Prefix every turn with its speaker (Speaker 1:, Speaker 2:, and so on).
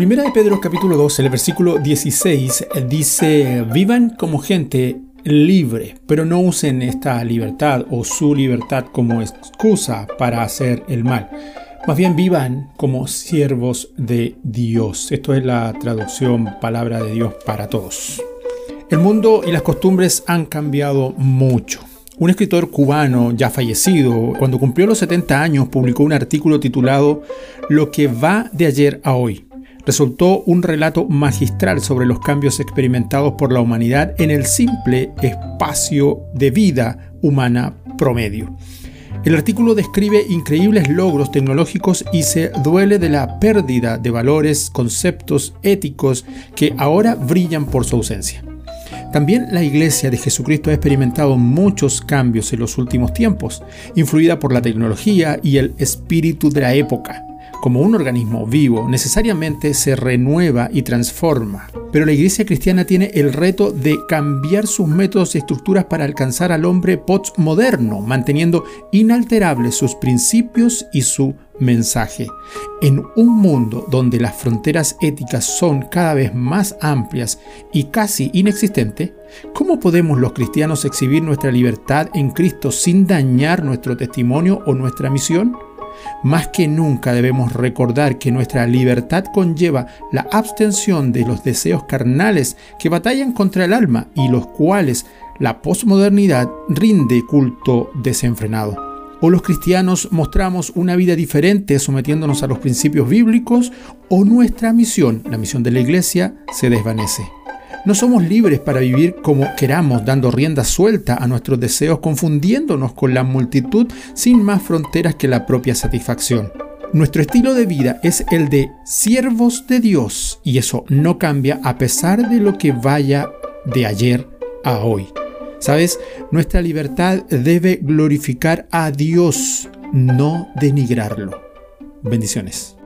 Speaker 1: Primera de Pedro capítulo 2, el versículo 16 dice, vivan como gente libre, pero no usen esta libertad o su libertad como excusa para hacer el mal. Más bien vivan como siervos de Dios. Esto es la traducción palabra de Dios para todos. El mundo y las costumbres han cambiado mucho. Un escritor cubano ya fallecido, cuando cumplió los 70 años, publicó un artículo titulado Lo que va de ayer a hoy. Resultó un relato magistral sobre los cambios experimentados por la humanidad en el simple espacio de vida humana promedio. El artículo describe increíbles logros tecnológicos y se duele de la pérdida de valores, conceptos éticos que ahora brillan por su ausencia. También la Iglesia de Jesucristo ha experimentado muchos cambios en los últimos tiempos, influida por la tecnología y el espíritu de la época. Como un organismo vivo, necesariamente se renueva y transforma. Pero la Iglesia cristiana tiene el reto de cambiar sus métodos y estructuras para alcanzar al hombre postmoderno, manteniendo inalterables sus principios y su mensaje. En un mundo donde las fronteras éticas son cada vez más amplias y casi inexistentes, ¿cómo podemos los cristianos exhibir nuestra libertad en Cristo sin dañar nuestro testimonio o nuestra misión? Más que nunca debemos recordar que nuestra libertad conlleva la abstención de los deseos carnales que batallan contra el alma y los cuales la posmodernidad rinde culto desenfrenado o los cristianos mostramos una vida diferente sometiéndonos a los principios bíblicos, o nuestra misión, la misión de la iglesia, se desvanece. No somos libres para vivir como queramos, dando rienda suelta a nuestros deseos, confundiéndonos con la multitud sin más fronteras que la propia satisfacción. Nuestro estilo de vida es el de siervos de Dios y eso no cambia a pesar de lo que vaya de ayer a hoy. Sabes, nuestra libertad debe glorificar a Dios, no denigrarlo. Bendiciones.